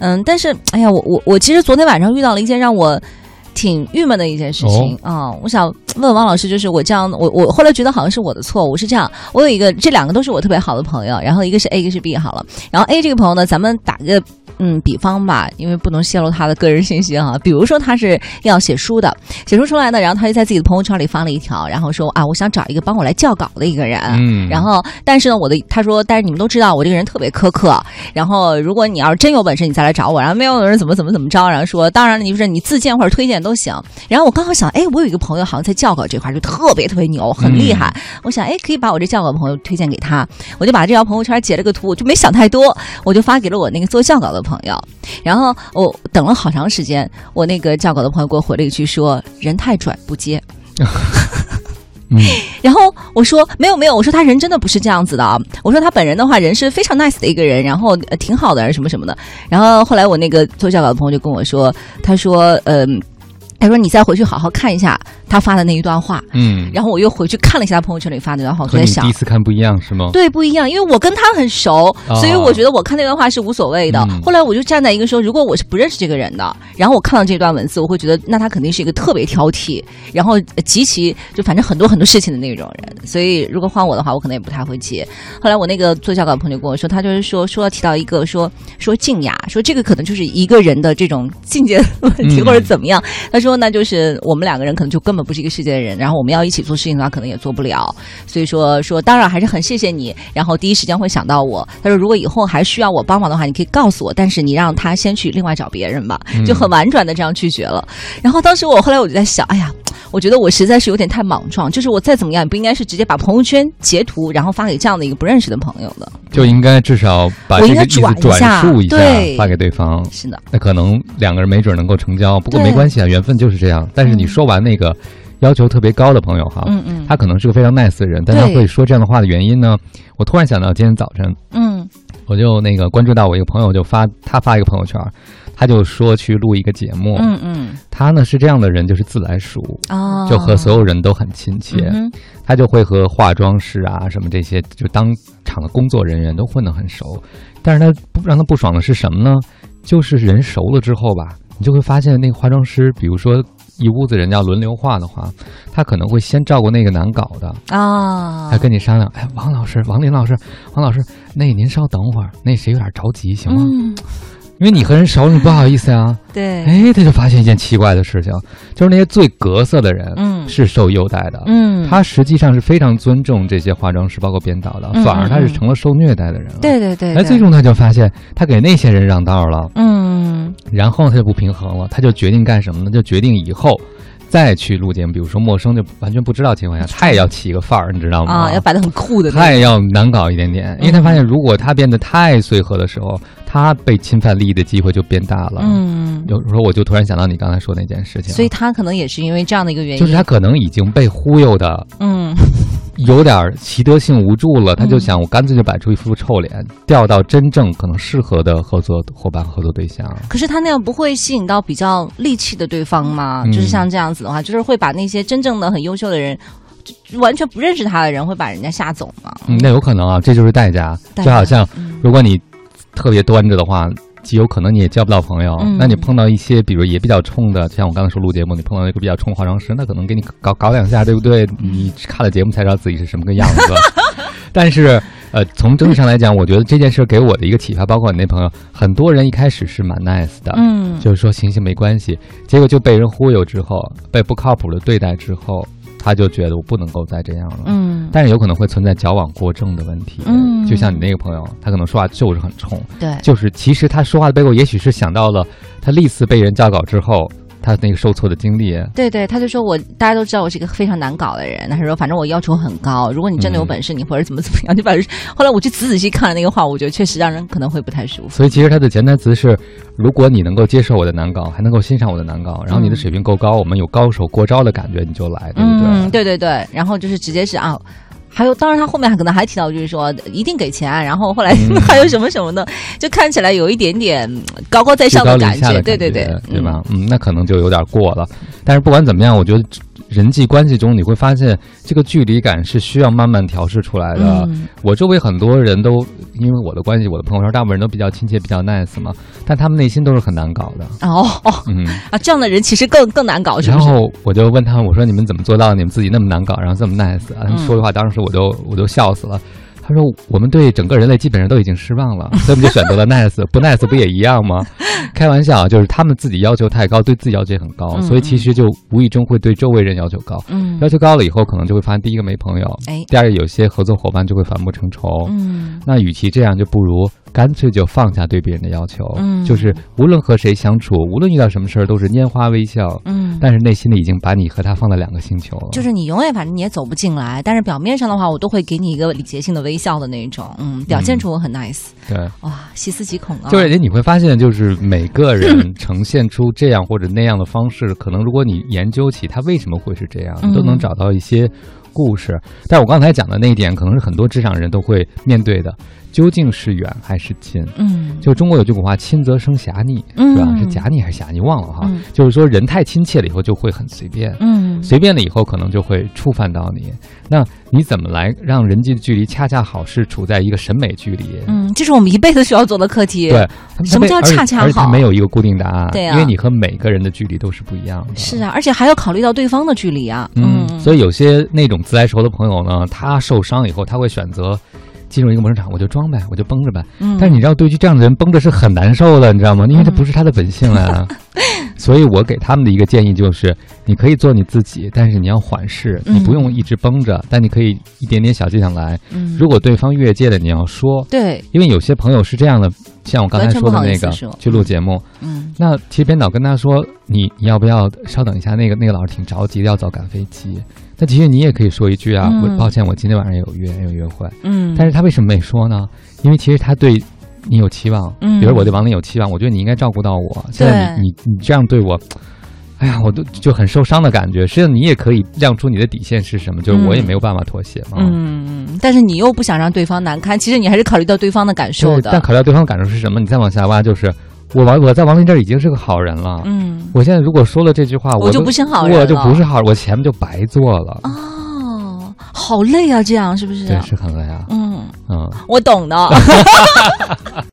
嗯，但是哎呀，我我我其实昨天晚上遇到了一件让我。挺郁闷的一件事情啊！我想问王老师，就是我这样，我我后来觉得好像是我的错误。是这样，我有一个，这两个都是我特别好的朋友，然后一个是 A，一个是 B，好了。然后 A 这个朋友呢，咱们打个嗯比方吧，因为不能泄露他的个人信息哈。比如说他是要写书的，写书出来呢，然后他就在自己的朋友圈里发了一条，然后说啊，我想找一个帮我来校稿的一个人。嗯。然后，但是呢，我的他说，但是你们都知道我这个人特别苛刻。然后，如果你要是真有本事，你再来找我。然后没有人怎么怎么怎么着，然后说，当然了，你就是你自荐或者推荐都行。然后我刚好想，哎，我有一个朋友好像在校稿这块就特别特别牛，很厉害。我想，哎，可以把我这校稿朋友推荐给他。我就把这条朋友圈截了个图，我就没想太多，我就发给了我那个做校稿的朋友。然后我等了好长时间，我那个教稿的朋友给我回了一句说：“人太拽，不接。”嗯，然后我说没有没有，我说他人真的不是这样子的啊。我说他本人的话，人是非常 nice 的一个人，然后挺好的什么什么的。然后后来我那个做教稿的朋友就跟我说，他说，嗯。他说：“你再回去好好看一下他发的那一段话。”嗯，然后我又回去看了一下他朋友圈里发的那段话，我在想，第一次看不一样是吗？对，不一样，因为我跟他很熟，所以我觉得我看那段话是无所谓的。后来我就站在一个说，如果我是不认识这个人的，然后我看到这段文字，我会觉得那他肯定是一个特别挑剔，然后极其就反正很多很多事情的那种人。所以如果换我的话，我可能也不太会接。后来我那个做教稿的朋友跟我说，他就是说说提到一个说说静雅，说这个可能就是一个人的这种境界问题或者怎么样。他说。说呢就是我们两个人可能就根本不是一个世界的人，然后我们要一起做事情的话，可能也做不了。所以说说，当然还是很谢谢你，然后第一时间会想到我。他说，如果以后还需要我帮忙的话，你可以告诉我，但是你让他先去另外找别人吧，就很婉转的这样拒绝了。然后当时我后来我就在想，哎呀。我觉得我实在是有点太莽撞，就是我再怎么样也不应该是直接把朋友圈截图，然后发给这样的一个不认识的朋友的。就应该至少把这个意思转述一下，发给对方。是的，那可能两个人没准能够成交。不过没关系啊，缘分就是这样。但是你说完那个要求特别高的朋友哈，嗯嗯，他可能是个非常 nice 的人，但他会说这样的话的原因呢？我突然想到今天早晨，嗯，我就那个关注到我一个朋友就发他发一个朋友圈。他就说去录一个节目，嗯嗯，他呢是这样的人，就是自来熟，哦，就和所有人都很亲切，他就会和化妆师啊什么这些就当场的工作人员都混得很熟，但是他不让他不爽的是什么呢？就是人熟了之后吧，你就会发现那个化妆师，比如说一屋子人要轮流化的话，他可能会先照顾那个难搞的啊，他跟你商量，哎，王老师，王林老师，王老师，那您稍等会儿，那谁有点着急，行吗？因为你和人熟，你不好意思啊。对。哎，他就发现一件奇怪的事情，就是那些最格色的人，嗯，是受优待的，嗯，他实际上是非常尊重这些化妆师，包括编导的，反而他是成了受虐待的人了。对对对。哎，最终他就发现，他给那些人让道了，嗯，然后他就不平衡了，他就决定干什么呢？就决定以后。再去录节目，比如说陌生就完全不知道情况下，他也要起一个范儿，你知道吗？啊，要摆的很酷的。他也要难搞一点点，因为他发现，如果他变得太随和的时候，他被侵犯利益的机会就变大了。嗯，有时候我就突然想到你刚才说那件事情。所以他可能也是因为这样的一个原因，就是他可能已经被忽悠的。嗯。有点习得性无助了，他就想我干脆就摆出一副臭脸，调到真正可能适合的合作伙伴、合作对象。可是他那样不会吸引到比较戾气的对方吗？就是像这样子的话，就是会把那些真正的很优秀的人，完全不认识他的人，会把人家吓走吗？嗯，那有可能啊，这就是代价。就好像如果你特别端着的话。极有可能你也交不到朋友，那你碰到一些比如也比较冲的，像我刚才说录节目，你碰到一个比较冲的化妆师，那可能给你搞搞两下，对不对？你看了节目才知道自己是什么个样子。但是，呃，从整体上来讲，我觉得这件事给我的一个启发，包括你那朋友，很多人一开始是蛮 nice 的，嗯，就是说行行没关系，结果就被人忽悠之后，被不靠谱的对待之后。他就觉得我不能够再这样了，嗯，但是有可能会存在矫枉过正的问题，嗯，就像你那个朋友，他可能说话就是很冲，对，就是其实他说话的背后，也许是想到了他历次被人教稿之后。他那个受挫的经历，对对，他就说我大家都知道我是一个非常难搞的人，他说反正我要求很高，如果你真的有本事，你或者怎么怎么样，就把。后来我去仔仔细看了那个话，我觉得确实让人可能会不太舒服。所以其实他的潜台词是，如果你能够接受我的难搞，还能够欣赏我的难搞，然后你的水平够高，我们有高手过招的感觉，你就来，对不对？嗯，对对对，然后就是直接是啊。还有，当然他后面还可能还提到，就是说一定给钱，然后后来 还有什么什么的，就看起来有一点点高高在上的感觉，对对对，对吧？嗯，那可能就有点过了。但是不管怎么样，我觉得人际关系中，你会发现这个距离感是需要慢慢调试出来的。我周围很多人都因为我的关系，我的朋友圈大部分人都比较亲切、比较 nice 嘛，但他们内心都是很难搞的。哦，嗯啊，这样的人其实更更难搞。然后我就问他们，我说你们怎么做到你们自己那么难搞，然后这么 nice？他们说的话，当时我就我就笑死了。他说：“我们对整个人类基本上都已经失望了，所以我们就选择了 nice，不 nice 不也一样吗？开玩笑，就是他们自己要求太高，对自己要求也很高，所以其实就无意中会对周围人要求高。嗯，要求高了以后，可能就会发现第一个没朋友，哎，第二个有些合作伙伴就会反目成仇。嗯，那与其这样，就不如。”干脆就放下对别人的要求，嗯，就是无论和谁相处，无论遇到什么事儿，都是拈花微笑，嗯，但是内心里已经把你和他放在两个星球了。就是你永远反正你也走不进来，但是表面上的话，我都会给你一个礼节性的微笑的那种，嗯，表现出我很 nice。对，哇，细思极恐啊！就是你会发现，就是每个人呈现出这样或者那样的方式，可能如果你研究起他为什么会是这样，都能找到一些故事。但我刚才讲的那一点，可能是很多职场人都会面对的。究竟是远还是近？嗯，就中国有句古话“亲则生侠逆”，是吧？是侠逆还是侠逆？忘了哈。就是说，人太亲切了以后就会很随便，嗯，随便了以后可能就会触犯到你。那你怎么来让人际的距离恰恰好是处在一个审美距离？嗯，这是我们一辈子需要做的课题。对，什么叫恰恰好？没有一个固定答案。对啊，因为你和每个人的距离都是不一样的。是啊，而且还要考虑到对方的距离啊。嗯，所以有些那种自来熟的朋友呢，他受伤以后他会选择。进入一个陌生场，我就装呗，我就绷着呗。嗯，但是你知道，对于这样的人，绷着是很难受的，你知道吗？因为这不是他的本性啊。所以我给他们的一个建议就是：你可以做你自己，但是你要缓释，你不用一直绷着，但你可以一点点小技巧来。嗯，如果对方越界了，你要说。对，因为有些朋友是这样的，像我刚才说的那个去录节目，嗯，那其实编导跟他说：“你你要不要稍等一下？那个那个老师挺着急的，要早赶飞机。”那其实你也可以说一句啊，我抱歉，我今天晚上有约有约会。嗯，但是他为什么没说呢？因为其实他对你有期望，嗯，比如我对王林有期望，我觉得你应该照顾到我。现在你你你这样对我，哎呀，我都就很受伤的感觉。实际上你也可以亮出你的底线是什么，就是我也没有办法妥协嘛。嗯，嗯但是你又不想让对方难堪，其实你还是考虑到对方的感受的。但考虑到对方感受是什么？你再往下挖就是。我王我在王林这儿已经是个好人了，嗯，我现在如果说了这句话，我就不是好人我就不是好人，我前面就白做了。哦，好累啊，这样是不是？对，是很累啊。嗯嗯，我懂的。